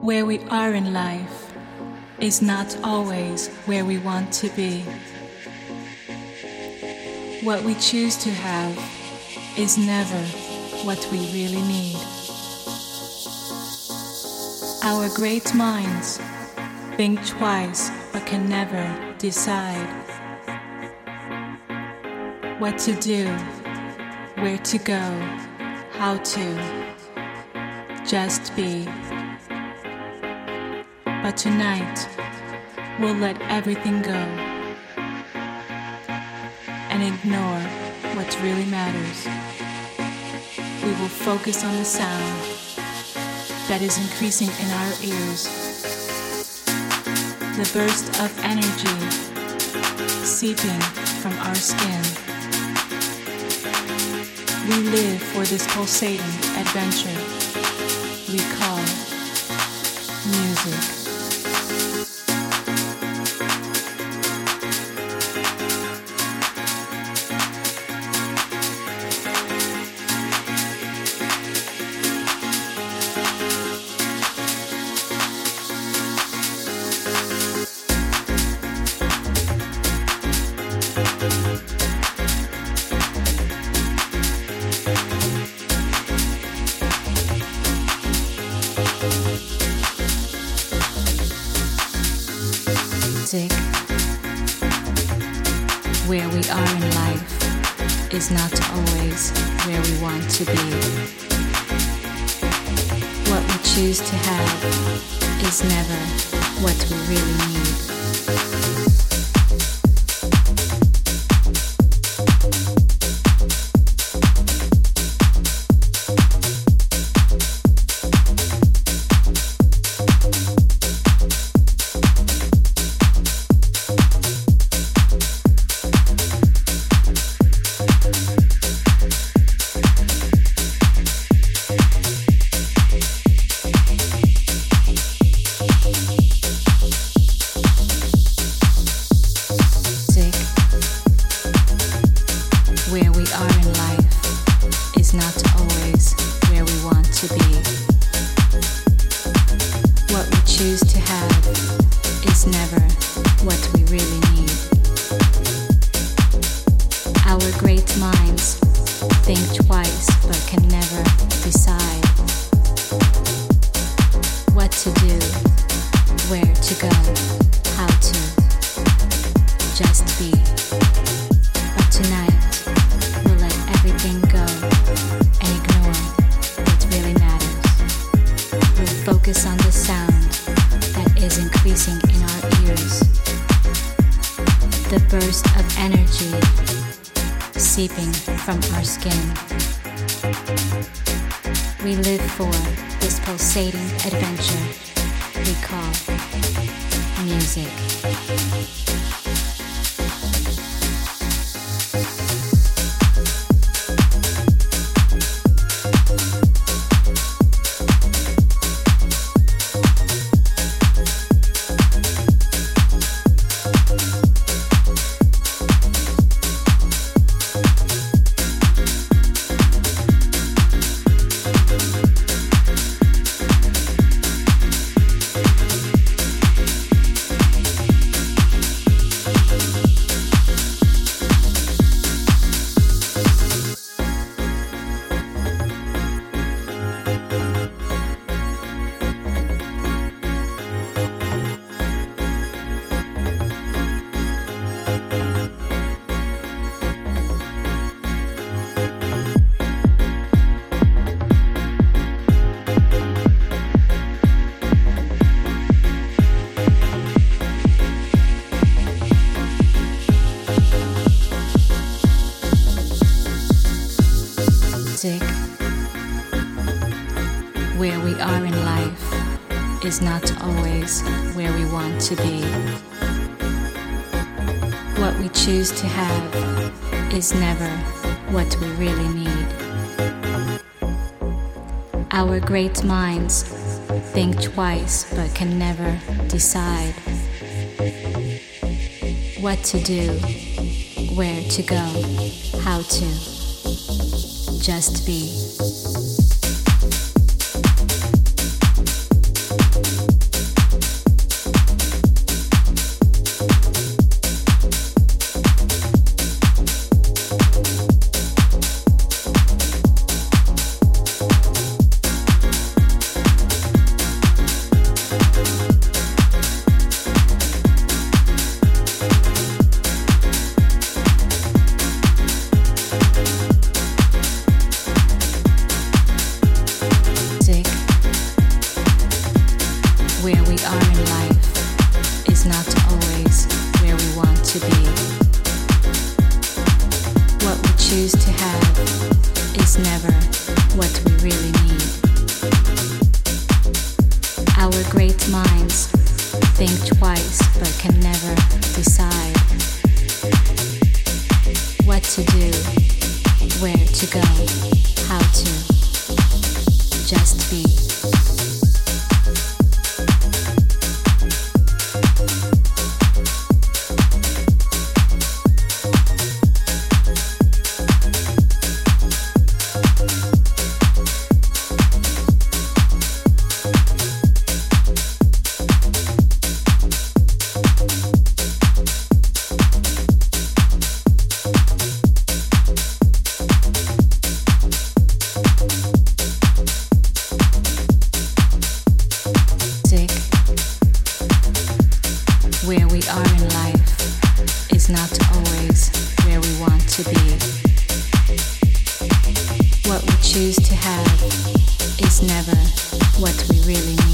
Where we are in life is not always where we want to be. What we choose to have is never what we really need. Our great minds think twice but can never decide what to do, where to go, how to just be. But tonight, we'll let everything go and ignore what really matters. We will focus on the sound that is increasing in our ears. The burst of energy seeping from our skin. We live for this pulsating adventure we call music. Is not always where we want to be. What we choose to have is never what we really need. Where we are in life is not always where we want to be. What we choose to have is never what we really need. Our great minds think twice but can never seeping from our skin. We live for this pulsating adventure we call music. Is not always where we want to be. What we choose to have is never what we really need. Our great minds think twice but can never decide what to do, where to go, how to just be. to be. What we choose to have is never what we really need. Our great minds think twice but can never decide what to do, where to go. To be. What we choose to have is never what we really need.